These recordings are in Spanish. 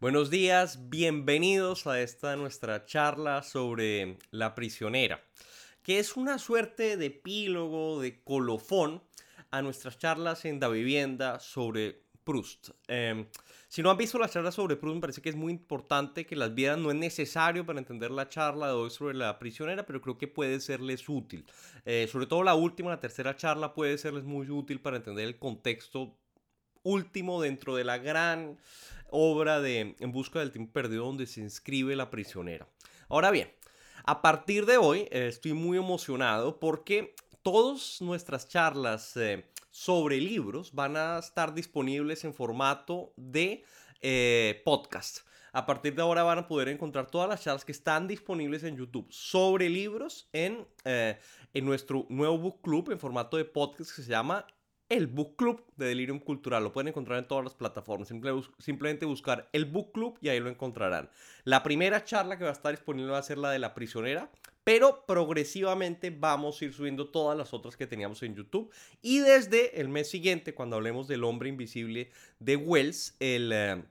Buenos días, bienvenidos a esta nuestra charla sobre La prisionera, que es una suerte de epílogo, de colofón a nuestras charlas en Da Vivienda sobre Proust. Em, si no han visto las charlas sobre Proust, me parece que es muy importante que las vieran. No es necesario para entender la charla de hoy sobre la prisionera, pero creo que puede serles útil. Eh, sobre todo la última, la tercera charla, puede serles muy útil para entender el contexto último dentro de la gran obra de En Busca del Tiempo Perdido donde se inscribe la prisionera. Ahora bien, a partir de hoy eh, estoy muy emocionado porque todas nuestras charlas eh, sobre libros van a estar disponibles en formato de eh, podcast. A partir de ahora van a poder encontrar todas las charlas que están disponibles en YouTube sobre libros en, en nuestro nuevo book club en formato de podcast que se llama el Book Club de Delirium Cultural. Lo pueden encontrar en todas las plataformas. simplemente buscar el Book Club y ahí lo encontrarán. La primera charla que va a estar disponible va a ser la de la prisionera, pero progresivamente vamos a ir subiendo todas las otras que teníamos en YouTube. Y desde el mes siguiente, cuando hablemos del hombre invisible de Wells, el... Eh,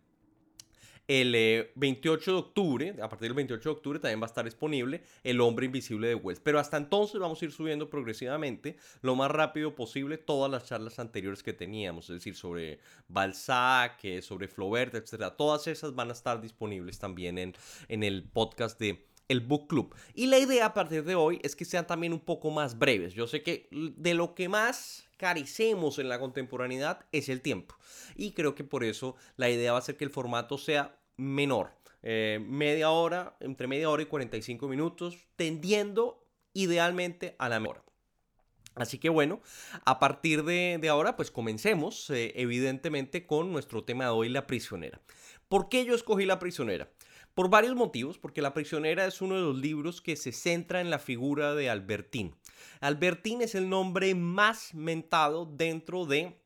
el 28 eh, de octubre, a partir del 28 de octubre también va a estar disponible El hombre invisible de Wells. Pero hasta entonces vamos a ir subiendo progresivamente lo más rápido posible todas las charlas anteriores que teníamos, es decir, sobre Balzac, eh, sobre Flaubert, etc. Todas esas van a estar disponibles también en, en el podcast de el Book Club. Y la idea a partir de hoy es que sean también un poco más breves. Yo sé que de lo que más carecemos en la contemporaneidad es el tiempo. Y creo que por eso la idea va a ser que el formato sea menor. Eh, media hora, entre media hora y 45 minutos, tendiendo idealmente a la mejor. Así que bueno, a partir de, ahora, pues comencemos eh, evidentemente con nuestro tema de hoy, la prisionera. ¿Por qué yo escogí la prisionera? Por varios motivos, porque La prisionera es uno de los libros que se centra en la figura de Albertín. Albertín es el nombre más mentado dentro de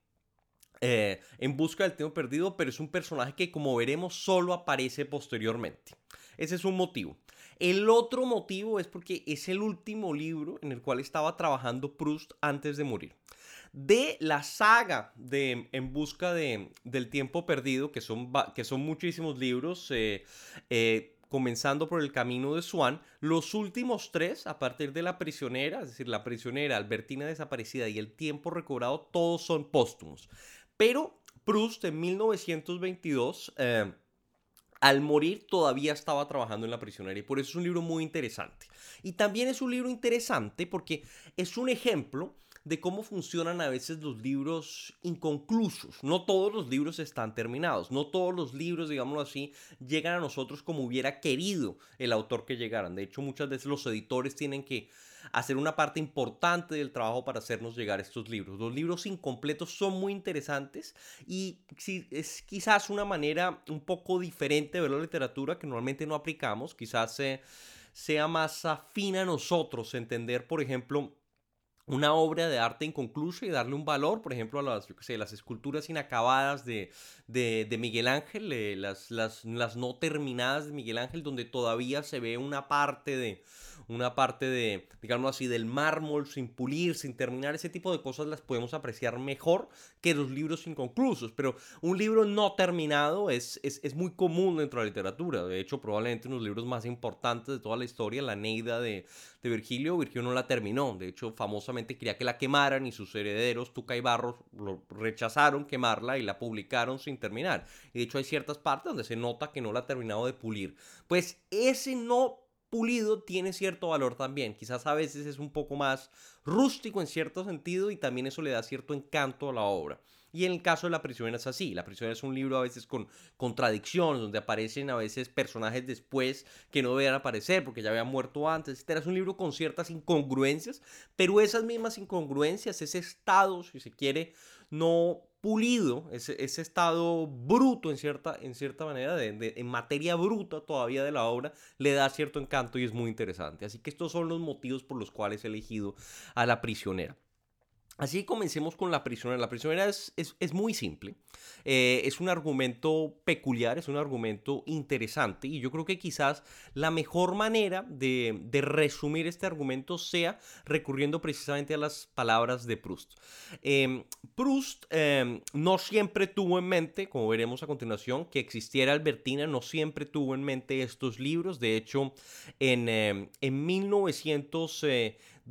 eh, En busca del tiempo perdido, pero es un personaje que como veremos solo aparece posteriormente. Ese es un motivo. El otro motivo es porque es el último libro en el cual estaba trabajando Proust antes de morir de la saga de En busca de, del tiempo perdido, que son, que son muchísimos libros, eh, eh, comenzando por El Camino de Swan, los últimos tres, a partir de La Prisionera, es decir, La Prisionera, Albertina Desaparecida y El Tiempo Recobrado, todos son póstumos. Pero Proust en 1922... Eh, al morir todavía estaba trabajando en la prisionera y por eso es un libro muy interesante. Y también es un libro interesante porque es un ejemplo de cómo funcionan a veces los libros inconclusos. No todos los libros están terminados, no todos los libros, digámoslo así, llegan a nosotros como hubiera querido el autor que llegaran. De hecho, muchas veces los editores tienen que hacer una parte importante del trabajo para hacernos llegar estos libros. Los libros incompletos son muy interesantes y es quizás una manera un poco diferente de ver la literatura que normalmente no aplicamos, quizás sea más afín a nosotros entender, por ejemplo, una obra de arte inconclusa y darle un valor, por ejemplo, a las, sé, las esculturas inacabadas de, de, Miguel Ángel, eh, las, las, las no terminadas de Miguel Ángel, donde todavía se ve una parte de, una parte de, digamos así, del mármol sin pulir, sin terminar, ese tipo de cosas las podemos apreciar mejor que los libros inconclusos. Pero un libro no terminado es, es, muy común dentro de la literatura. De hecho, probablemente uno de los libros más importantes de toda la historia, La Neida de, de Virgilio, Virgilio no la terminó. De hecho, quería que la quemaran y sus herederos, Tuca lo rechazaron quemarla y la publicaron sin terminar. Y de hecho, hay ciertas partes donde se nota que no la ha terminado de pulir. Pues ese no pulido tiene cierto valor también. Quizás a veces es un poco más rústico en cierto sentido y también eso le da cierto encanto a la obra. Y en el caso de La prisionera es así. La prisionera es un libro a veces con contradicciones, donde aparecen a veces personajes después que no debían aparecer porque ya habían muerto antes, etc. Es un libro con ciertas incongruencias, pero esas mismas incongruencias, ese estado, si se quiere, no pulido, ese, ese estado bruto en cierta, en cierta manera, de, en materia bruta todavía de la obra, le da cierto encanto y es muy interesante. Así que estos son los motivos por los cuales he elegido a la prisionera. Así comencemos con la prisionera. La prisionera es, es, muy simple. Eh, es un argumento peculiar, es un argumento interesante y yo creo que quizás la mejor manera de, de resumir este argumento sea recurriendo precisamente a las palabras de Proust. Em, Proust em, no siempre tuvo en mente, como veremos a continuación, que existiera Albertina, no siempre tuvo en mente estos libros. De hecho, en, em, en 1900...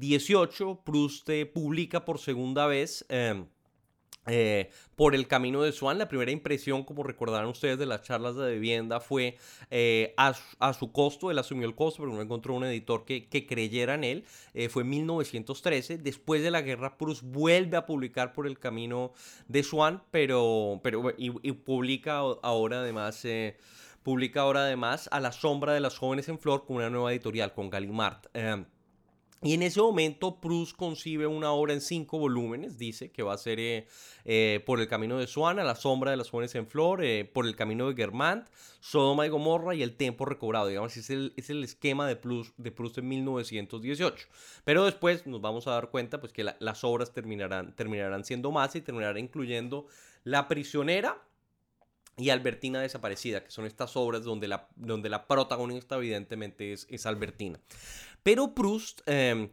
18, Proust eh, publica por segunda vez em, eh, por el camino de Swan. La primera impresión, como recordarán ustedes de las charlas de vivienda, fue eh, a, su costo. Él asumió el costo, pero no encontró un editor que, creyera en él. fue en 1913. Después de la guerra, Proust vuelve a publicar por el camino de Swan, pero, pero y, publica ahora además. publica ahora además A la sombra de las jóvenes en flor con una nueva editorial, con Gallimard. Em, y en ese momento Proust concibe una obra en cinco volúmenes, dice que va a ser eh, eh, Por el camino de Suana, La sombra de las jóvenes en flor, eh, Por el camino de Germant, Sodoma y Gomorra y El tiempo recobrado. Digamos, es el, es el esquema de Proust, de Proust en 1918. Pero después nos vamos a dar cuenta pues, que las obras terminarán, terminarán siendo más y terminarán incluyendo La prisionera, y Albertina desaparecida, que son estas obras donde la, donde la protagonista evidentemente es, es Albertina. Pero Proust, em,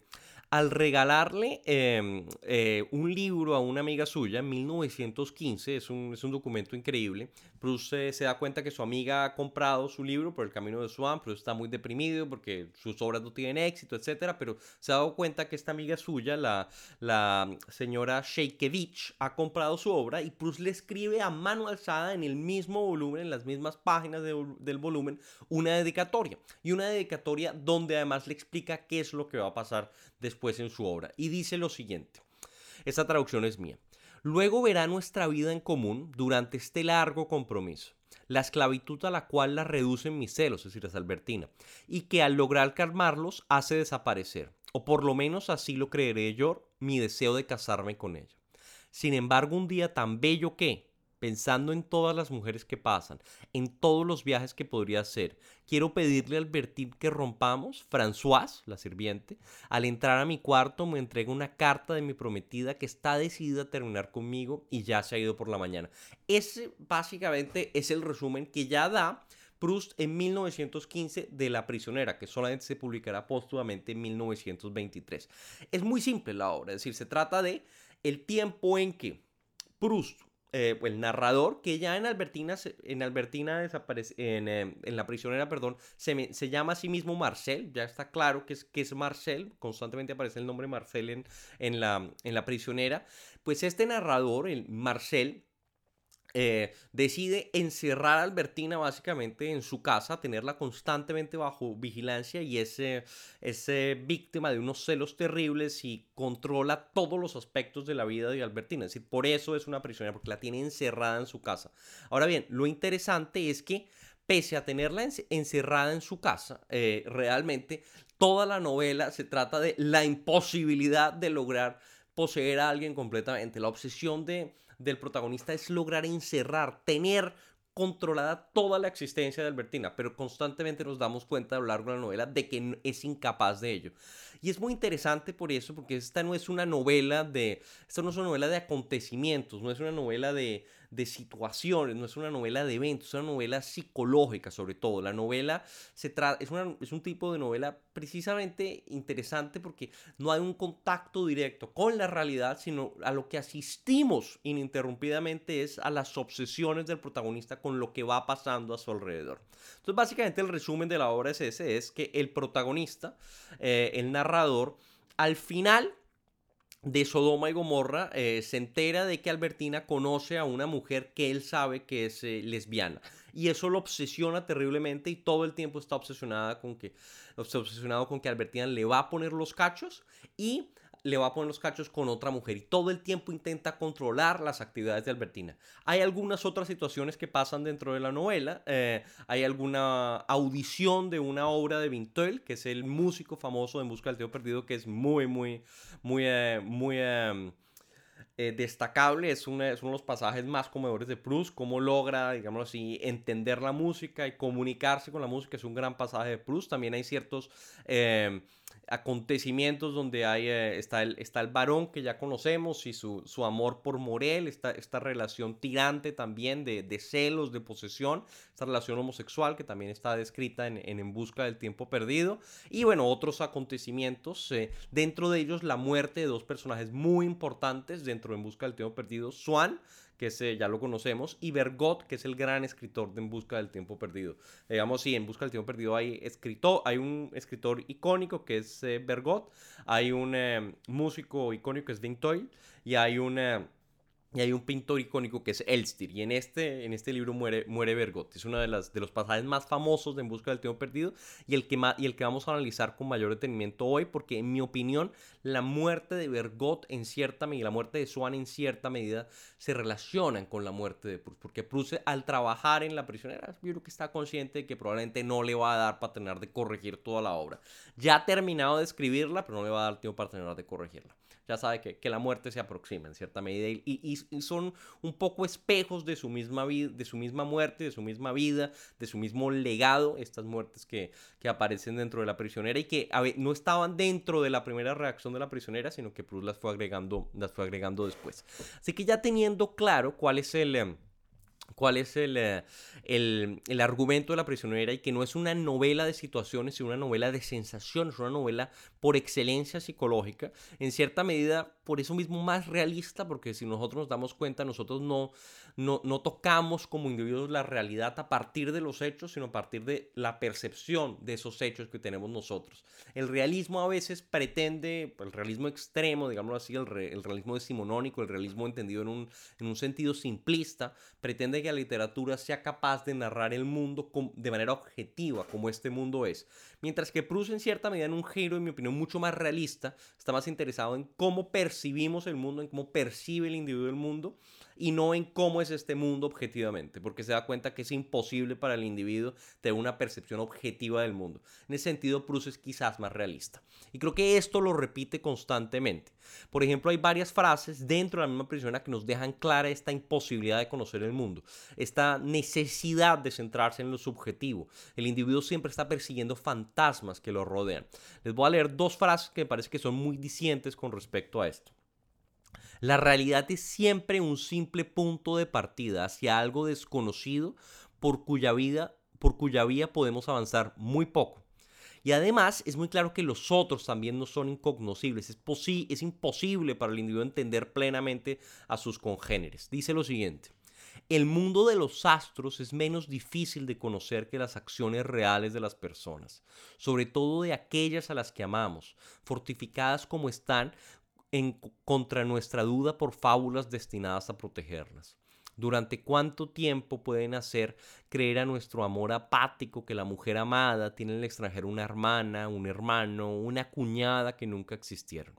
al regalarle em, eh, un libro a una amiga suya en 1915, es un, es un documento increíble, Proust se da cuenta que su amiga ha comprado su libro por el camino de Swan, pero está muy deprimido porque sus obras no tienen éxito, etc. Pero se ha dado cuenta que esta amiga suya, la, la señora Sheikevich, ha comprado su obra y Proust le escribe a mano alzada en el mismo volumen, en las mismas páginas del volumen, una dedicatoria. Y una dedicatoria donde además le explica qué es lo que va a pasar después en su obra. Y dice lo siguiente. Esta traducción es mía. Luego verá nuestra vida en común durante este largo compromiso, la esclavitud a la cual la reducen mis celos, es decir, es Albertina, y que al lograr calmarlos hace desaparecer, o por lo menos así lo creeré yo, mi deseo de casarme con ella. Sin embargo, un día tan bello que, pensando en todas las mujeres que pasan, en todos los viajes que podría hacer, quiero pedirle al Bertín que rompamos. François, la sirviente, al entrar a mi cuarto me entrega una carta de mi prometida que está decidida a terminar conmigo y ya se ha ido por la mañana. Ese básicamente es el resumen que ya da Proust en 1915 de La prisionera, que solamente se publicará póstumamente en 1923. Es muy simple la obra, es decir, se trata de el tiempo en que Proust eh, el narrador, que ya en Albertina, en Albertina desaparece, en, em, en la prisionera, perdón, se, se, llama a sí mismo Marcel, ya está claro que es, que es Marcel, constantemente aparece el nombre Marcel en, en, la, en la prisionera, pues este narrador, el Marcel, eh, decide encerrar a Albertina básicamente en su casa, tenerla constantemente bajo vigilancia y es, víctima de unos celos terribles y controla todos los aspectos de la vida de Albertina. Es decir, por eso es una prisionera, porque la tiene encerrada en su casa. Ahora bien, lo interesante es que pese a tenerla encerrada en su casa, eh, realmente toda la novela se trata de la imposibilidad de lograr poseer a alguien completamente, la obsesión de del protagonista es lograr encerrar, tener controlada toda la existencia de Albertina, pero constantemente nos damos cuenta a lo largo de la novela de que es incapaz de ello. Y es muy interesante por eso, porque esta no es una novela de, esta no es una novela de acontecimientos, no es una novela de, de situaciones, no es una novela de eventos, es una novela psicológica sobre todo. La novela se es, es un tipo de novela precisamente interesante porque no hay un contacto directo con la realidad, sino a lo que asistimos ininterrumpidamente es a las obsesiones del protagonista con lo que va pasando a su alrededor. Entonces básicamente el resumen de la obra es ese, es que el protagonista, eh, el narrador, al final de Sodoma y Gomorra eh, se entera de que Albertina conoce a una mujer que él sabe que es eh, lesbiana. Y eso lo obsesiona terriblemente y todo el tiempo está obsesionada con que, obsesionado con que Albertina le va a poner los cachos y le va a poner los cachos con otra mujer y todo el tiempo intenta controlar las actividades de Albertina. Hay algunas otras situaciones que pasan dentro de la novela. Eh, hay alguna audición de una obra de Vintel, que es el músico famoso de Busca del Tío Perdido, que es muy, muy, muy, eh, muy... Eh, destacable, es, uno de los pasajes más comedores de Proust, cómo logra, digamos así, entender la música y comunicarse con la música, es un gran pasaje de Proust, también hay ciertos, acontecimientos donde hay, eh, está, el, está el varón que ya conocemos y su, su amor por Morel, esta, esta relación tirante también de, de, celos, de posesión, esta relación homosexual que también está descrita en En, en Busca del Tiempo Perdido, y bueno, otros acontecimientos, eh, dentro de ellos la muerte de dos personajes muy importantes dentro de En Busca del Tiempo Perdido, Swan, que ese ya lo conocemos, y Bergot, que es el gran escritor de En Busca del Tiempo Perdido. Digamos, sí, En Busca del Tiempo Perdido hay, escritor, hay un escritor icónico que es eh, Bergot, hay un eh, músico icónico que es Vintoy, y hay un y hay un pintor icónico que es Elstir. Y en este, en este libro muere, muere Bergot. Es uno de, las, de los pasajes más famosos de En Busca del Tiempo Perdido y el, que y el que vamos a analizar con mayor detenimiento hoy, porque en mi opinión, la muerte de Bergot en cierta medida, la muerte de Swan en cierta medida, se relacionan con la muerte de Proust. Porque Proust, al trabajar en la prisionera, yo creo que está consciente de que probablemente no le va a dar para tener de corregir toda la obra. Ya ha terminado de escribirla, pero no le va a dar tiempo para tener de corregirla ya sabe que, que, la muerte se aproxima en cierta medida y, y, son un poco espejos de su misma vida, de su misma muerte, de su misma vida, de su mismo legado, estas muertes que, que aparecen dentro de la prisionera y que no estaban dentro de la primera reacción de la prisionera, sino que Proust las fue agregando, las fue agregando después. Así que ya teniendo claro cuál es el... Cuál es eh, el, el, argumento de la prisionera y que no es una novela de situaciones, sino una novela de sensaciones, una novela por excelencia psicológica, en cierta medida por eso mismo más realista, porque si nosotros nos damos cuenta, nosotros no, no, no tocamos como individuos la realidad a partir de los hechos, sino a partir de la percepción de esos hechos que tenemos nosotros. El realismo a veces pretende, el realismo extremo, digámoslo así, el, el realismo decimonónico, el realismo entendido en un, en un sentido simplista, pretende que la literatura sea capaz de narrar el mundo de manera objetiva, como este mundo es. Mientras que Proust, en cierta medida, en un giro, en mi opinión, mucho más realista, está más interesado en cómo percibimos el mundo, en cómo percibe el individuo el mundo y no en cómo es este mundo objetivamente, porque se da cuenta que es imposible para el individuo tener una percepción objetiva del mundo. En ese sentido, Proust es quizás más realista. Y creo que esto lo repite constantemente. Por ejemplo, hay varias frases dentro de la misma persona que nos dejan clara esta imposibilidad de conocer el mundo, esta necesidad de centrarse en lo subjetivo. El individuo siempre está persiguiendo fantasmas que lo rodean. Les voy a leer dos frases que me parece que son muy dicientes con respecto a esto. La realidad es siempre un simple punto de partida hacia algo desconocido por cuya vida, por cuya vía podemos avanzar muy poco. Y además es muy claro que los otros también no son incognoscibles. Es, es imposible para el individuo entender plenamente a sus congéneres. Dice lo siguiente. El mundo de los astros es menos difícil de conocer que las acciones reales de las personas, sobre todo de aquellas a las que amamos, fortificadas como están en contra nuestra duda por fábulas destinadas a protegerlas. ¿Durante cuánto tiempo pueden hacer creer a nuestro amor apático que la mujer amada tiene en el extranjero una hermana, un hermano, una cuñada que nunca existieron?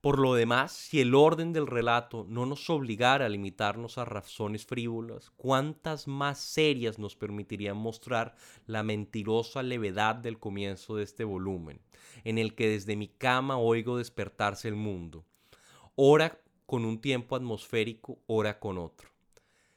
Por lo demás, si el orden del relato no nos obligara a limitarnos a razones frívolas, ¿cuántas más serias nos permitirían mostrar la mentirosa levedad del comienzo de este volumen, en el que desde mi cama oigo despertarse el mundo, ora con un tiempo atmosférico, ora con otro?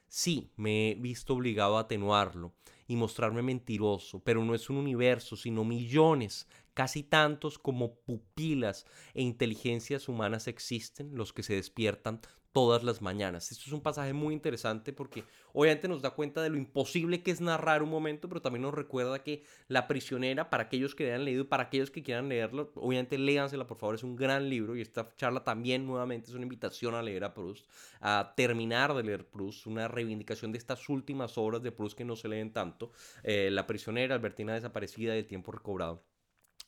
Sí, me he visto obligado a atenuarlo y mostrarme mentiroso, pero no es un universo, sino millones Casi tantos como pupilas e inteligencias humanas existen los que se despiertan todas las mañanas. Esto es un pasaje muy interesante porque obviamente nos da cuenta de lo imposible que es narrar un momento, pero también nos recuerda que La prisionera, para aquellos que hayan leído y para aquellos que quieran leerlo, obviamente léansela por favor, es un gran libro y esta charla también nuevamente es una invitación a leer a Proust, a terminar de leer Proust, una reivindicación de estas últimas obras de Proust que no se leen tanto, eh, La prisionera, Albertina desaparecida y El tiempo recobrado.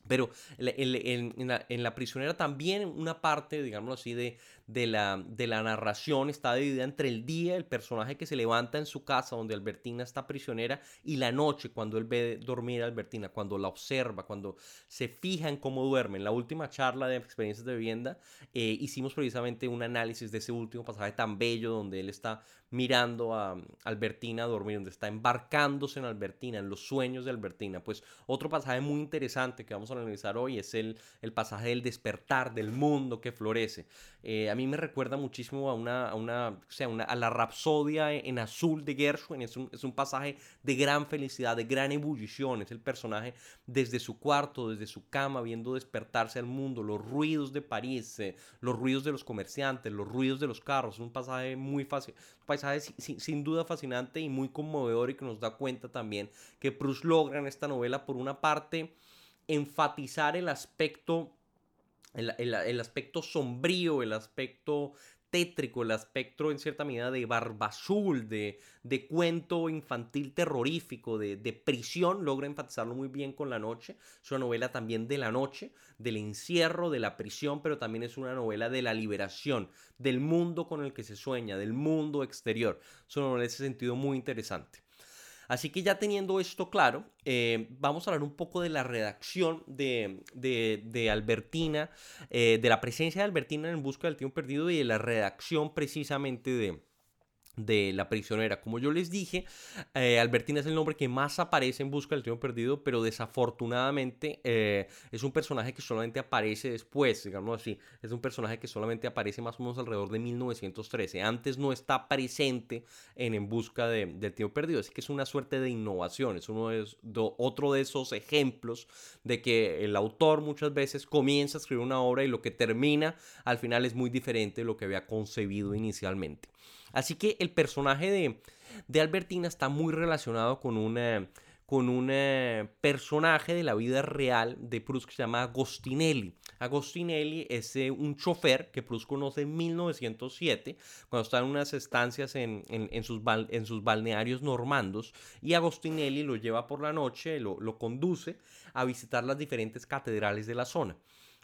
Pero en la, en la, prisionera también una parte, digamos así, de, de la, de la narración está dividida entre el día, el personaje que se levanta en su casa donde Albertina está prisionera, y la noche, cuando él ve dormir a Albertina, cuando la observa, cuando se fija en cómo duerme. En la última charla de experiencias de vivienda eh, hicimos precisamente un análisis de ese último pasaje tan bello donde él está mirando a Albertina dormir, donde está embarcándose en Albertina, en los sueños de Albertina. Pues otro pasaje muy interesante que vamos a analizar hoy es el, el pasaje del despertar, del mundo que florece. Eh, a mí me recuerda muchísimo a una, a una, sea, a la Rapsodia en azul de Gershwin. Es un, es un pasaje de gran felicidad, de gran ebullición. Es el personaje desde su cuarto, desde su cama, viendo despertarse al mundo, los ruidos de París, eh, los ruidos de los comerciantes, los ruidos de los carros. Es un pasaje muy fácil, pasaje sin, sin, duda fascinante y muy conmovedor y que nos da cuenta también que Proust logra en esta novela, por una parte, enfatizar el aspecto el, el, aspecto sombrío, el aspecto tétrico, el aspecto en cierta medida de barba azul, de, de cuento infantil terrorífico, de, de, prisión, logra enfatizarlo muy bien con La Noche. Es una novela también de la noche, del encierro, de la prisión, pero también es una novela de la liberación, del mundo con el que se sueña, del mundo exterior. Es una novela en ese sentido muy interesante. Así que ya teniendo esto claro, eh, vamos a hablar un poco de la redacción de, de, de Albertina, eh, de la presencia de Albertina en busca del tiempo perdido y de la redacción precisamente de, de la prisionera. Como yo les dije, eh, Albertina es el nombre que más aparece en Busca del Tiempo Perdido, pero desafortunadamente eh, es un personaje que solamente aparece después, digamos así. Es un personaje que solamente aparece más o menos alrededor de 1913. Antes no está presente en En Busca de, del Tiempo Perdido. Así que es una suerte de innovación. Es uno de, otro de esos ejemplos de que el autor muchas veces comienza a escribir una obra y lo que termina al final es muy diferente de lo que había concebido inicialmente. Así que el personaje de, de Albertina está muy relacionado con una con un eh, personaje de la vida real de Proust que se llama Agostinelli. Agostinelli es eh, un chofer que Proust conoce en 1907, cuando está en unas estancias en, en, en, sus, bal, en sus, balnearios normandos, y Agostinelli lo lleva por la noche, lo, lo conduce a visitar las diferentes catedrales de la zona.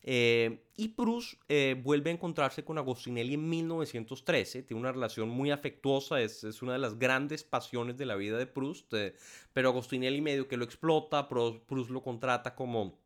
Eh, y Proust eh, vuelve a encontrarse con Agostinelli en 1913, tiene una relación muy afectuosa, es, es una de las grandes pasiones de la vida de Proust, eh, pero Agostinelli medio que lo explota, Proust lo contrata como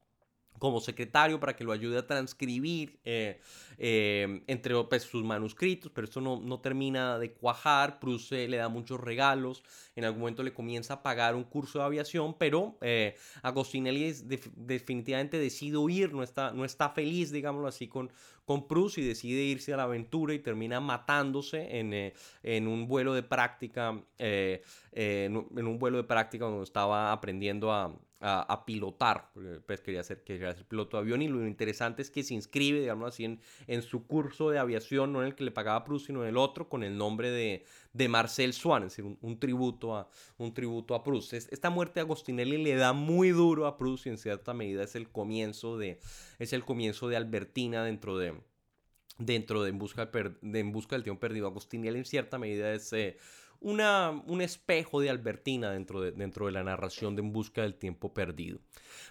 como secretario para que lo ayude a transcribir eh, eh, entre pues, sus manuscritos, pero esto no, no termina de cuajar. Proust eh, le da muchos regalos, en algún momento le comienza a pagar un curso de aviación, pero eh, Agostinelli de, definitivamente decide huir, no está, no está feliz, digámoslo así, con, con Proust y decide irse a la aventura y termina matándose en, eh, en un vuelo de práctica, eh, en, en un vuelo de práctica donde estaba aprendiendo a, a, a, pilotar, pues quería ser, quería ser piloto de avión y lo interesante es que se inscribe, digamos así, en, en su curso de aviación, no en el que le pagaba Proust, sino en el otro, con el nombre de, de Marcel Swan, es decir, un, un, tributo a, un tributo a Proust. Es, esta muerte de Agostinelli le da muy duro a Proust y en cierta medida es el comienzo de, es el comienzo de Albertina dentro de, dentro de En Busca, en busca del Tiempo Perdido. Agostinelli en cierta medida es... Eh, una, un espejo de Albertina dentro de, dentro de la narración de En Busca del Tiempo Perdido.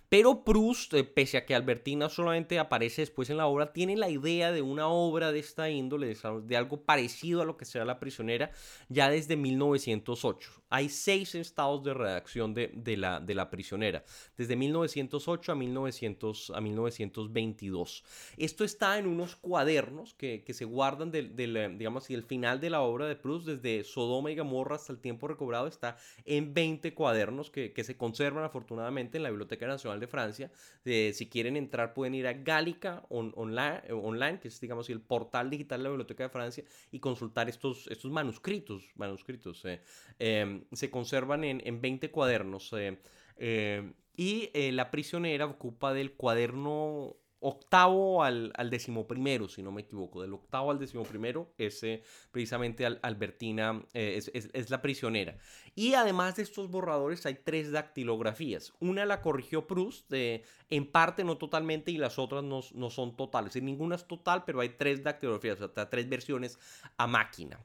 Pero Proust, eh, pese a que Albertina solamente aparece después en la obra, tiene la idea de una obra de esta índole, de, algo parecido a lo que sea La prisionera, ya desde 1908. Hay seis estados de redacción de, de, la, de la prisionera, desde 1908 a, 1900, a 1922. Esto está en unos cuadernos que, que se guardan del, del, digamos así, el final de la obra de Proust, desde Sodoma y Gomorra hasta el tiempo recobrado, está en 20 cuadernos que, que se conservan afortunadamente en la Biblioteca Nacional de Francia. Eh, si quieren entrar pueden ir a Gallica on, online, online, que es digamos el portal digital de la Biblioteca de Francia, y consultar estos, estos manuscritos. manuscritos eh, eh, se conservan en, en 20 cuadernos. Eh, eh, y la prisionera ocupa del cuaderno octavo al, al decimoprimero, si no me equivoco, del octavo al decimoprimero, es eh, precisamente al, Albertina, eh, es, es, es, la prisionera. Y además de estos borradores hay tres dactilografías. Una la corrigió Proust, eh, en parte, no totalmente, y las otras no, no son totales. ninguna es total, pero hay tres dactilografías, o sea, tres versiones a máquina.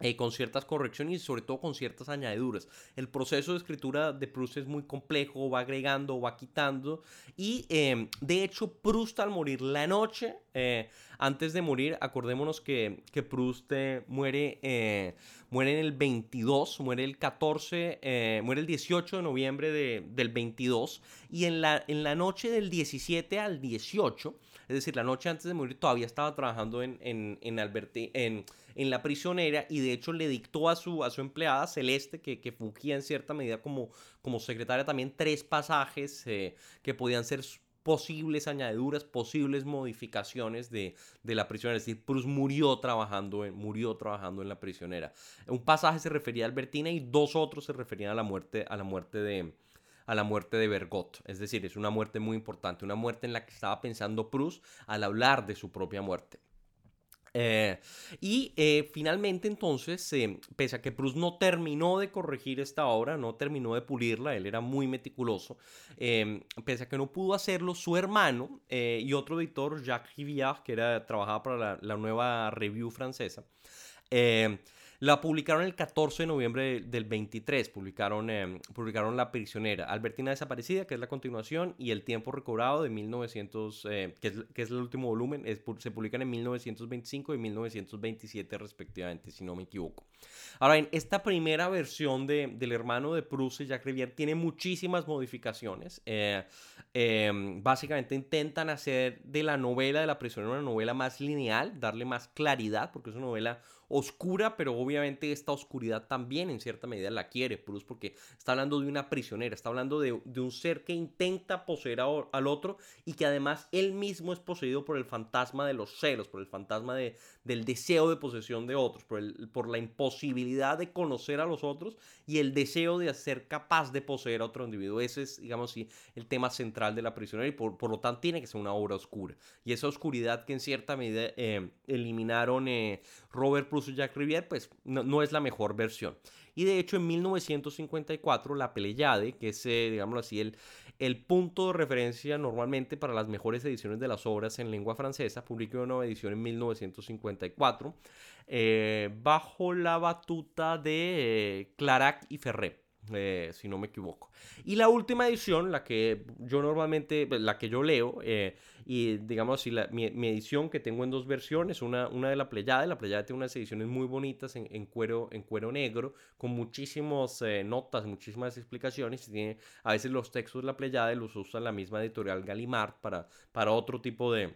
Eh, con ciertas correcciones y sobre todo con ciertas añadiduras. El proceso de escritura de Proust es muy complejo, va agregando, va quitando y eh, de hecho Proust al morir la noche, eh, antes de morir, acordémonos que, que Proust eh, muere, eh, muere en el 22, muere el 14, muere el 18 de noviembre de, del 22 y en la, en la noche del 17 al 18, es decir, la noche antes de morir todavía estaba trabajando en, en, en, Alberti, en en la prisionera y de hecho le dictó a su, a su empleada Celeste, que, que fungía en cierta medida como, como secretaria también, tres pasajes eh, que podían ser posibles añadiduras, posibles modificaciones de, de, la prisionera. Es decir, Proust murió trabajando, en, murió trabajando en la prisionera. Un pasaje se refería a Albertina y dos otros se referían a la muerte, a la muerte de, a la muerte de Bergot. Es decir, es una muerte muy importante, una muerte en la que estaba pensando Proust al hablar de su propia muerte. Eh, y eh, finalmente entonces, eh, pese a que Proust no terminó de corregir esta obra, no terminó de pulirla, él era muy meticuloso, pese a que no pudo hacerlo, su hermano y otro editor, Jacques Rivière, que era, trabajaba para la, la nueva review francesa, la publicaron el 14 de noviembre del 23, publicaron, em, publicaron La prisionera, Albertina desaparecida, que es la continuación, y El tiempo recobrado de 1900, eh, que, es, que, es, el último volumen, se publican en 1925 y 1927 respectivamente, si no me equivoco. Ahora bien, esta primera versión de, del hermano de Proust y Jacques Rivière tiene muchísimas modificaciones. Eh, em, básicamente intentan hacer de la novela de la prisionera una novela más lineal, darle más claridad, porque es una novela oscura, pero obviamente esta oscuridad también en cierta medida la quiere Proust porque está hablando de una prisionera, está hablando de, un ser que intenta poseer al otro y que además él mismo es poseído por el fantasma de los celos, por el fantasma de, del deseo de posesión de otros, por, el, por la imposibilidad de conocer a los otros y el deseo de ser capaz de poseer a otro individuo. Ese es, digamos así, el tema central de la prisionera y por, por lo tanto tiene que ser una obra oscura. Y esa oscuridad que en cierta medida eh, eliminaron eh, Robert Proust y Jacques Rivière, pues no, es la mejor versión. Y de hecho en 1954 la Pleiade, que es, eh, digámoslo así, el, el punto de referencia normalmente para las mejores ediciones de las obras en lengua francesa, publicó una nueva edición en 1954 eh, bajo la batuta de eh, Clarac y Ferré. Eh, si no me equivoco. Y la última edición, la que yo normalmente, pues, la que yo leo, eh, y digamos así, mi, edición que tengo en dos versiones, una, una de la Pleiade, la Pleiade tiene unas ediciones muy bonitas en, cuero, en cuero negro, con muchísimas eh, notas, muchísimas explicaciones, tiene, a veces los textos de la Pleiade los usa la misma editorial Gallimard para, para otro tipo de,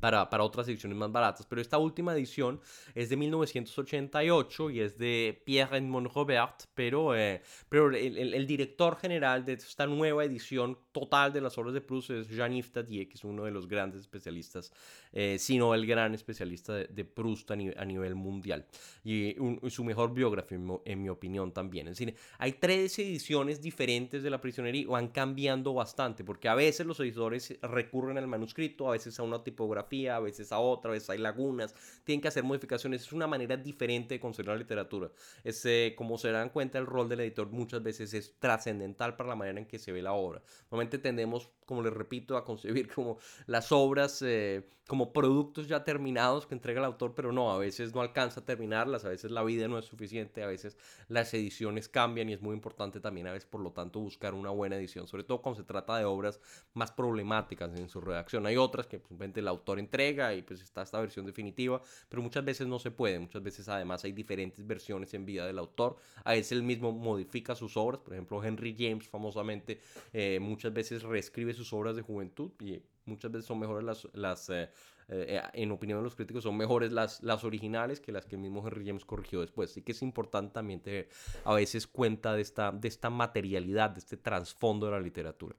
para, otras ediciones más baratas. Pero esta última edición es de 1988 y es de Pierre Edmond Robert, pero, eh, pero el, director general de esta nueva edición total de las obras de Proust es Jean-Yves Tadier, que es uno de los grandes especialistas, eh, sino el gran especialista de, Proust a, nivel mundial. Y su mejor biógrafo, en, mi opinión, también. Es decir, hay tres ediciones diferentes de La prisionería y van cambiando bastante, porque a veces los editores recurren al manuscrito, a veces a una tipografía a veces a otra, a veces hay lagunas, tienen que hacer modificaciones, es una manera diferente de considerar la literatura. Es, como se dan cuenta, el rol del editor muchas veces es trascendental para la manera en que se ve la obra. Normalmente tendemos, como les repito, a concebir como las obras eh, como productos ya terminados que entrega el autor, pero no, a veces no alcanza a terminarlas, a veces la vida no es suficiente, a veces las ediciones cambian y es muy importante también a veces, por lo tanto, buscar una buena edición, sobre todo cuando se trata de obras más problemáticas en su redacción. Hay otras que simplemente el autor entrega y pues está esta versión definitiva, pero muchas veces no se puede, muchas veces además hay diferentes versiones en vida del autor, a veces él mismo modifica sus obras, por ejemplo Henry James famosamente eh, muchas veces reescribe sus obras de juventud y muchas veces son mejores las, las eh, eh, en opinión de los críticos, son mejores las, las originales que las que el mismo Henry James corrigió después. Así que es importante también tener a veces cuenta de esta, de esta materialidad, de este trasfondo de la literatura.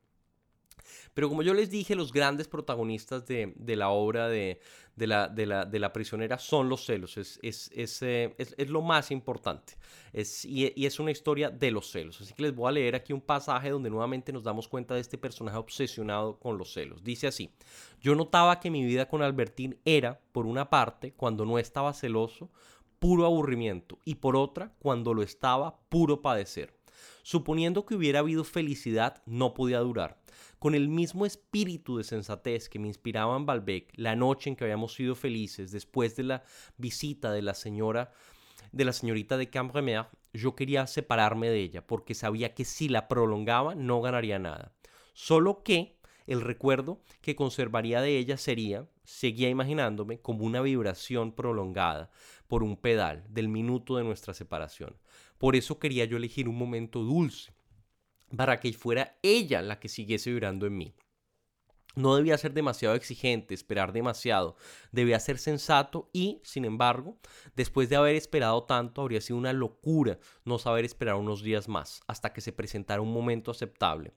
Pero como yo les dije, los grandes protagonistas de, la obra de, la, de, la, prisionera son los celos, es, es, eh, lo más importante. Y, y, es una historia de los celos. Así que les voy a leer aquí un pasaje donde nuevamente nos damos cuenta de este personaje obsesionado con los celos. Dice así, yo notaba que mi vida con Albertín era, por una parte, cuando no estaba celoso, puro aburrimiento, y por otra, cuando lo estaba, puro padecer. Suponiendo que hubiera habido felicidad, no podía durar con el mismo espíritu de sensatez que me inspiraba en Balbec la noche en que habíamos sido felices después de la visita de la señora de la señorita de Cambremer, yo quería separarme de ella porque sabía que si la prolongaba no ganaría nada. Solo que el recuerdo que conservaría de ella sería, seguía imaginándome, como una vibración prolongada por un pedal del minuto de nuestra separación. Por eso quería yo elegir un momento dulce, para que fuera ella la que siguiese vibrando en mí. no debía ser demasiado exigente, esperar demasiado, debía ser sensato y, sin embargo, después de haber esperado tanto, habría sido una locura no saber esperar unos días más, hasta que se presentara un momento aceptable.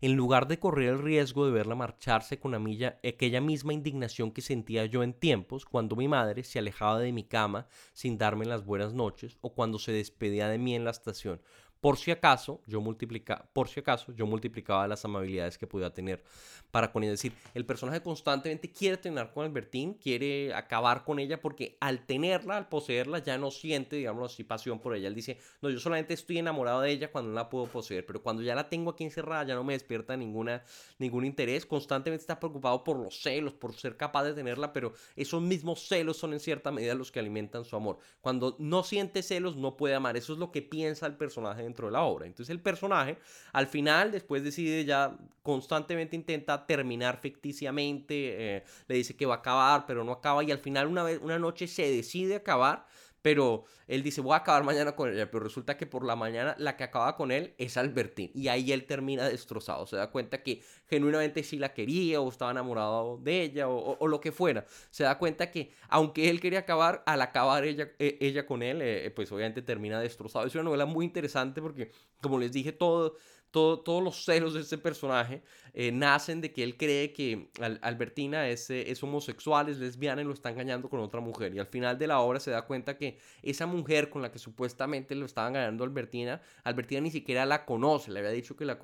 En lugar de correr el riesgo de verla marcharse con aquella misma indignación que sentía yo en tiempos cuando mi madre se alejaba de mi cama sin darme las buenas noches o cuando se despedía de mí en la estación, por si acaso, yo multiplica, por si acaso, yo multiplicaba las amabilidades que podía tener para con ella. Es decir, el personaje constantemente quiere terminar con Albertín, quiere acabar con ella porque al tenerla, al poseerla, ya no siente, digamos así, pasión por ella. Él dice, no, yo solamente estoy enamorado de ella cuando no la puedo poseer, pero cuando ya la tengo aquí encerrada, ya no me despierta ninguna, ningún interés. Constantemente está preocupado por los celos, por ser capaz de tenerla, pero esos mismos celos son en cierta medida los que alimentan su amor. Cuando no siente celos, no puede amar. Eso es lo que piensa el personaje dentro de la obra. Entonces el personaje al final después decide ya constantemente intenta terminar ficticiamente, eh, le dice que va a acabar, pero no acaba y al final una, vez, una noche se decide acabar pero él dice, voy a acabar mañana con ella, pero resulta que por la mañana la que acaba con él es Albertín. Y ahí él termina destrozado. Se da cuenta que genuinamente sí la quería o estaba enamorado de ella o, lo que fuera. Se da cuenta que aunque él quería acabar, al acabar ella, e, ella con él, eh, pues obviamente termina destrozado. Es una novela muy interesante porque, como les dije, todo todos los celos de este personaje eh, nacen de que él cree que Albertina es, eh, es, homosexual, es lesbiana y lo está engañando con otra mujer. Y al final de la obra se da cuenta que esa mujer con la que supuestamente lo estaba engañando Albertina, Albertina ni siquiera la conoce. Le había dicho que la,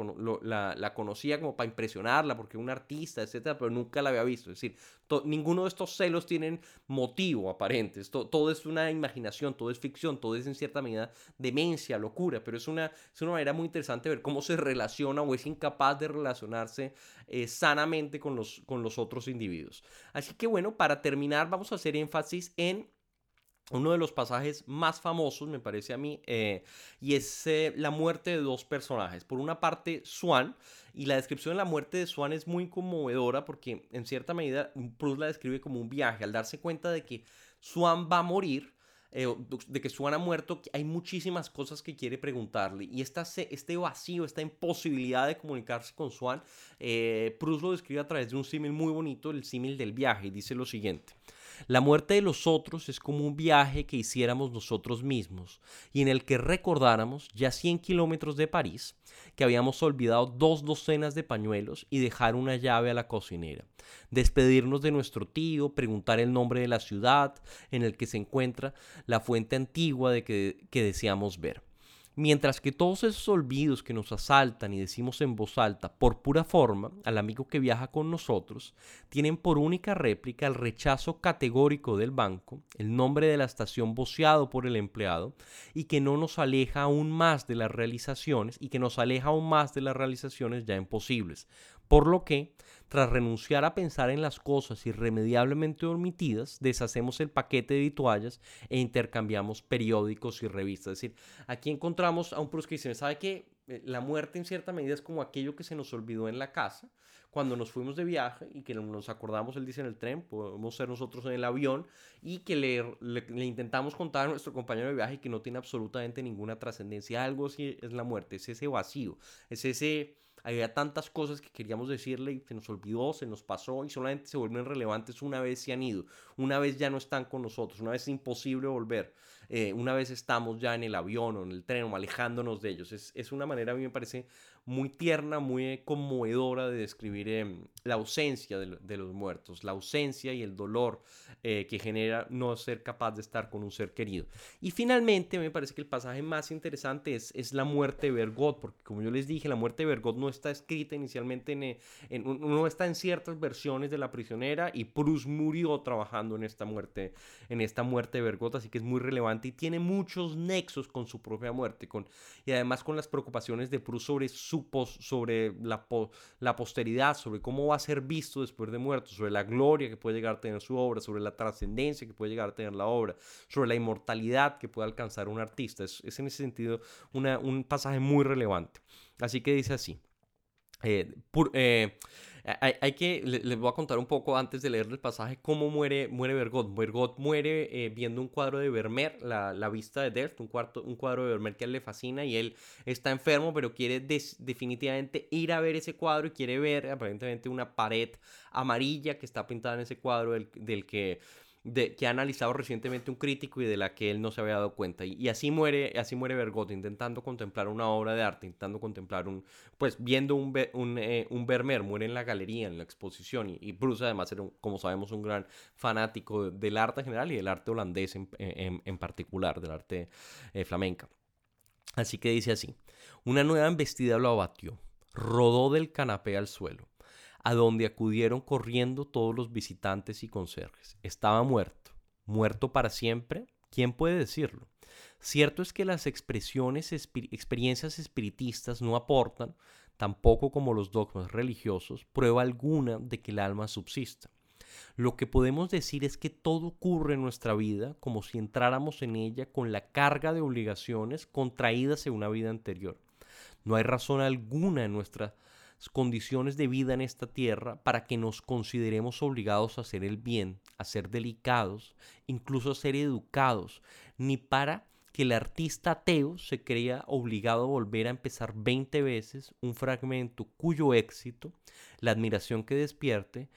la, conocía como para impresionarla porque es un artista, etcétera, pero nunca la había visto. Es decir, ninguno de estos celos tienen motivo aparente. todo es una imaginación, todo es ficción, todo es en cierta medida demencia, locura, pero es una, es una manera muy interesante ver cómo se relaciona o es incapaz de relacionarse eh, sanamente con los, con los otros individuos. Así que bueno, para terminar vamos a hacer énfasis en uno de los pasajes más famosos, me parece a mí, eh, y es eh, la muerte de dos personajes. Por una parte, Swan, y la descripción de la muerte de Swan es muy conmovedora porque en cierta medida Proust la describe como un viaje, al darse cuenta de que Swan va a morir, eh, de que Swan ha muerto, hay muchísimas cosas que quiere preguntarle. Y esta, este vacío, esta imposibilidad de comunicarse con Swan, eh, Proust lo describe a través de un símil muy bonito, el símil del viaje, y dice lo siguiente. La muerte de los otros es como un viaje que hiciéramos nosotros mismos y en el que recordáramos, ya 100 kilómetros de París, que habíamos olvidado dos docenas de pañuelos y dejar una llave a la cocinera, despedirnos de nuestro tío, preguntar el nombre de la ciudad en el que se encuentra la fuente antigua de que, que deseamos ver. Mientras que todos esos olvidos que nos asaltan y decimos en voz alta por pura forma al amigo que viaja con nosotros, tienen por única réplica el rechazo categórico del banco, el nombre de la estación voceado por el empleado y que no nos aleja aún más de las realizaciones y que nos aleja aún más de las realizaciones ya imposibles. Por lo que, tras renunciar a pensar en las cosas irremediablemente omitidas, deshacemos el paquete de toallas e intercambiamos periódicos y revistas. Es decir, aquí encontramos a un Proust que ¿sabe qué? Eh, la muerte en cierta medida es como aquello que se nos olvidó en la casa cuando nos fuimos de viaje y que nos acordamos, él dice en el tren, podemos ser nosotros en el avión y que le, le, intentamos contar a nuestro compañero de viaje que no tiene absolutamente ninguna trascendencia. Algo así es la muerte, es ese vacío, es ese había tantas cosas que queríamos decirle y se nos olvidó, se nos pasó y solamente se vuelven relevantes una vez se han ido, una vez ya no están con nosotros, una vez es imposible volver, eh, una vez estamos ya en el avión o en el tren o alejándonos de ellos. Es, es una manera, a mí me parece, muy tierna, muy conmovedora de describir em, la ausencia de, los muertos, la ausencia y el dolor eh, que genera no ser capaz de estar con un ser querido. Y finalmente me parece que el pasaje más interesante es, es la muerte de Bergot, porque como yo les dije, la muerte de Bergot no está escrita inicialmente en, en, no está en ciertas versiones de la prisionera y Proust murió trabajando en esta muerte, en esta muerte de Bergot, así que es muy relevante y tiene muchos nexos con su propia muerte, con, y además con las preocupaciones de Proust sobre su sobre la, la posteridad, sobre cómo va a ser visto después de muerto, sobre la gloria que puede llegar a tener su obra, sobre la trascendencia que puede llegar a tener la obra, sobre la inmortalidad que puede alcanzar un artista. Es, en ese sentido un pasaje muy relevante. Así que dice así. eh, hay, que, les voy a contar un poco antes de leer el pasaje cómo muere, muere Bergot. Bergot muere viendo un cuadro de Vermeer, la, la vista de Delft, un, cuarto, un cuadro de Vermeer que a él le fascina y él está enfermo, pero quiere definitivamente ir a ver ese cuadro y quiere ver aparentemente una pared amarilla que está pintada en ese cuadro del que que ha analizado recientemente un crítico y de la que él no se había dado cuenta. Y, así muere, así muere Bergot, intentando contemplar una obra de arte, intentando contemplar un, pues viendo un, un, eh, un Vermeer, muere en la galería, en la exposición. Y, y Bruce además era, como sabemos, un gran fanático del arte en general y del arte holandés en, en, particular, del arte eh, flamenca. Así que dice así, una nueva embestida lo abatió, rodó del canapé al suelo a donde acudieron corriendo todos los visitantes y conserjes. Estaba muerto. ¿Muerto para siempre? ¿Quién puede decirlo? Cierto es que las expresiones, experiencias espiritistas no aportan, tampoco como los dogmas religiosos, prueba alguna de que el alma subsista. Lo que podemos decir es que todo ocurre en nuestra vida como si entráramos en ella con la carga de obligaciones contraídas en una vida anterior. No hay razón alguna en nuestra condiciones de vida en esta tierra para que nos consideremos obligados a hacer el bien, a ser delicados, incluso a ser educados, ni para que el artista ateo se crea obligado a volver a empezar 20 veces un fragmento cuyo éxito, la admiración que despierte,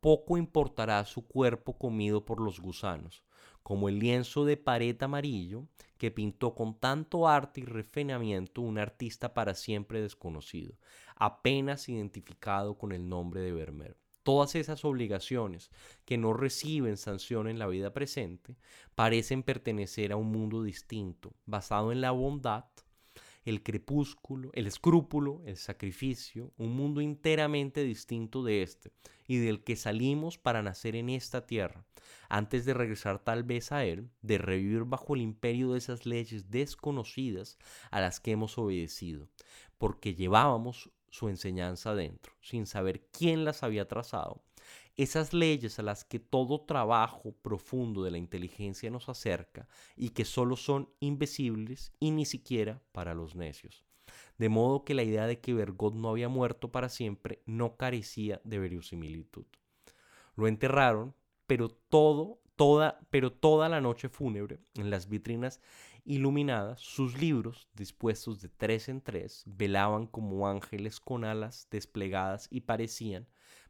poco importará su cuerpo comido por los gusanos, como el lienzo de pared amarillo que pintó con tanto arte y refinamiento un artista para siempre desconocido, apenas identificado con el nombre de Vermeer. Todas esas obligaciones que no reciben sanción en la vida presente parecen pertenecer a un mundo distinto, basado en la bondad, el crepúsculo, el escrúpulo, el sacrificio, un mundo enteramente distinto de este y del que salimos para nacer en esta tierra, antes de regresar tal vez a él, de revivir bajo el imperio de esas leyes desconocidas a las que hemos obedecido, porque llevábamos su enseñanza adentro, sin saber quién las había trazado. Esas leyes a las que todo trabajo profundo de la inteligencia nos acerca y que solo son invisibles y ni siquiera para los necios. De modo que la idea de que Bergot no había muerto para siempre no carecía de verosimilitud. Lo enterraron, pero toda, pero toda la noche fúnebre, en las vitrinas iluminadas, sus libros, dispuestos de tres en tres, velaban como ángeles con alas desplegadas y parecían,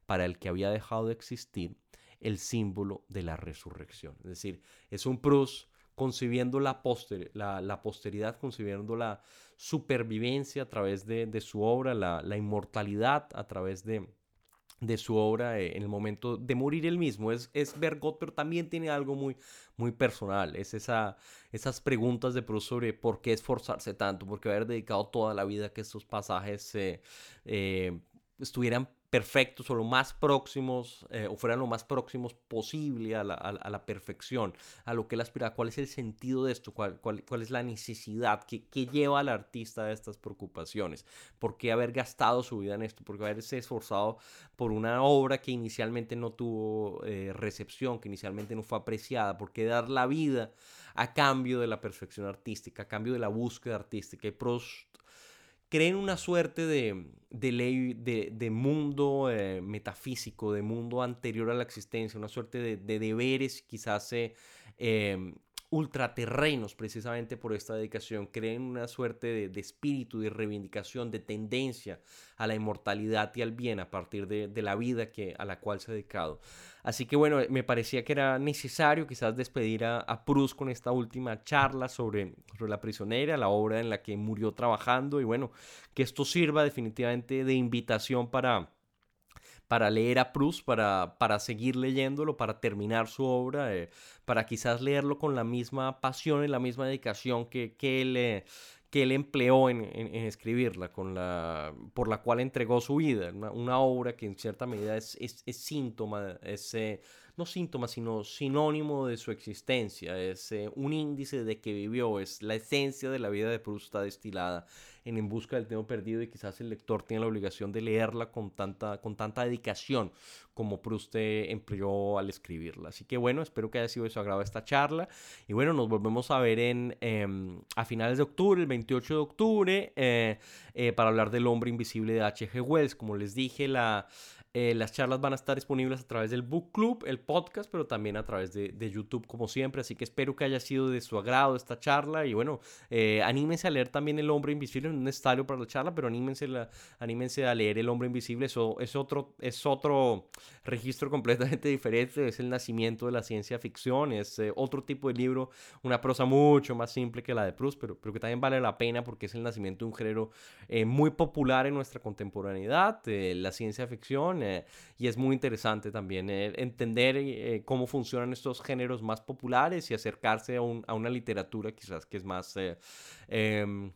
para el que había dejado de existir, el símbolo de la resurrección. Es decir, es un Proust concibiendo la, posteridad, concibiendo la supervivencia a través de, su obra, la, inmortalidad a través de, de su obra eh, en el momento de morir él mismo. Es, es Bergot, pero también tiene algo muy, muy personal. Es esa, esas preguntas de Proust sobre por qué esforzarse tanto, por qué haber dedicado toda la vida a que estos pasajes eh, eh, estuvieran perfectos o lo más próximos, eh, o fueran lo más próximos posible a la, perfección, a lo que él aspira, cuál es el sentido de esto, cuál, cuál, es la necesidad que, lleva al artista a estas preocupaciones, por qué haber gastado su vida en esto, por qué haberse esforzado por una obra que inicialmente no tuvo eh, recepción, que inicialmente no fue apreciada, por qué dar la vida a cambio de la perfección artística, a cambio de la búsqueda artística. Y creen una suerte de, ley, de, mundo eh, metafísico, de mundo anterior a la existencia, una suerte de, deberes quizás eh, em, ultraterrenos precisamente por esta dedicación, creen una suerte de, espíritu, de reivindicación, de tendencia a la inmortalidad y al bien a partir de, la vida que, a la cual se ha dedicado. Así que bueno, me parecía que era necesario quizás despedir a, a Proust con esta última charla sobre, sobre la prisionera, la obra en la que murió trabajando y bueno, que esto sirva definitivamente de invitación para para leer a Proust, para, para seguir leyéndolo, para terminar su obra, eh, para quizás leerlo con la misma pasión y la misma dedicación que, que él, eh, que él empleó en, escribirla, con la, por la cual entregó su vida. Una, obra que en cierta medida es, es, síntoma, es, eh, no síntoma, sino sinónimo de su existencia, es un índice de que vivió, es la esencia de la vida de Proust está destilada en Busca del Tiempo Perdido y quizás el lector tiene la obligación de leerla con tanta, con tanta dedicación como Proust empleó al escribirla. Así que bueno, espero que haya sido de su agrado esta charla y bueno, nos volvemos a ver en, em, a finales de octubre, el 28 de octubre, eh, eh, para hablar del hombre invisible de H.G. Wells. Como les dije, la eh, las charlas van a estar disponibles a través del Book Club, el podcast, pero también a través de, YouTube, como siempre. Así que espero que haya sido de su agrado esta charla. Y bueno, eh, anímense a leer también El Hombre Invisible. No es necesario para la charla, pero anímense, la, anímense a leer El Hombre Invisible. Eso es otro, es otro registro completamente diferente. Es el nacimiento de la ciencia ficción. Es eh, otro tipo de libro, una prosa mucho más simple que la de Proust, pero, pero que también vale la pena porque es el nacimiento de un género muy popular en nuestra contemporaneidad, la ciencia ficción eh, y es muy interesante también eh, entender eh, cómo funcionan estos géneros más populares y acercarse a, una literatura quizás que es más... Em,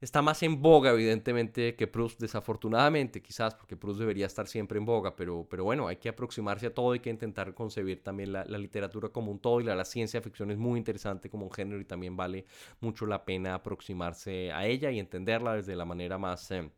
está más en boga, evidentemente, que Proust, desafortunadamente, quizás, porque Proust debería estar siempre en boga, pero, pero bueno, hay que aproximarse a todo, hay que intentar concebir también la, literatura como un todo y la, ciencia ficción es muy interesante como un género y también vale mucho la pena aproximarse a ella y entenderla desde la manera más... Eh,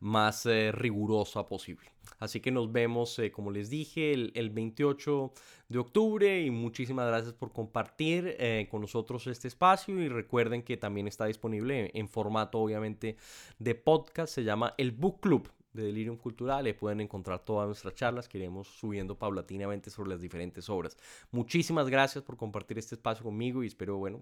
más eh, rigurosa posible. Así que nos vemos, eh, como les dije, el, 28 de octubre y muchísimas gracias por compartir con nosotros este espacio. Y recuerden que también está disponible en formato obviamente de podcast, se llama el Book Club de Delirium Cultural. y pueden encontrar todas nuestras charlas que iremos subiendo paulatinamente sobre las diferentes obras. Muchísimas gracias por compartir este espacio conmigo y espero, bueno,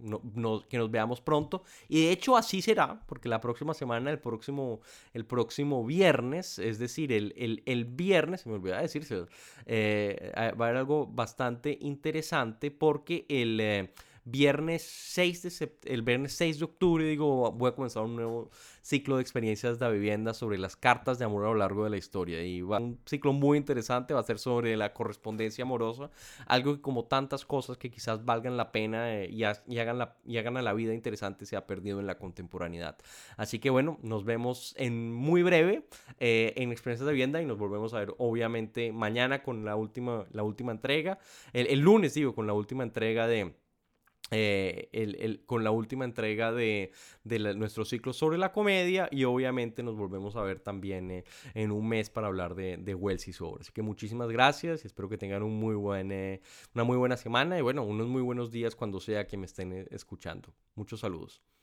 que nos veamos pronto. Y de hecho así será, porque la próxima semana, el próximo, el próximo viernes, es decir, el, el, el viernes, se me olvidó decirse, eh, va a haber algo bastante interesante porque el... Eh, viernes 6 de el viernes 6 de octubre, digo, voy a comenzar un nuevo ciclo de experiencias de vivienda sobre las cartas de amor a lo largo de la historia. Y va un ciclo muy interesante, va a ser sobre la correspondencia amorosa, algo que como tantas cosas que quizás valgan la pena eh, y, hagan la, y hagan a la vida interesante se ha perdido en la contemporaneidad. Así que bueno, nos vemos en muy breve eh, en experiencias de vivienda y nos volvemos a ver obviamente mañana con la última, la última entrega, el lunes digo, con la última entrega de eh, el, con la última entrega de, nuestro ciclo sobre la comedia y obviamente nos volvemos a ver también eh, en un mes para hablar de, de, Wells y su obra. Así que muchísimas gracias y espero que tengan un muy buen, eh, una muy buena semana y bueno, unos muy buenos días cuando sea que me estén escuchando. Muchos saludos.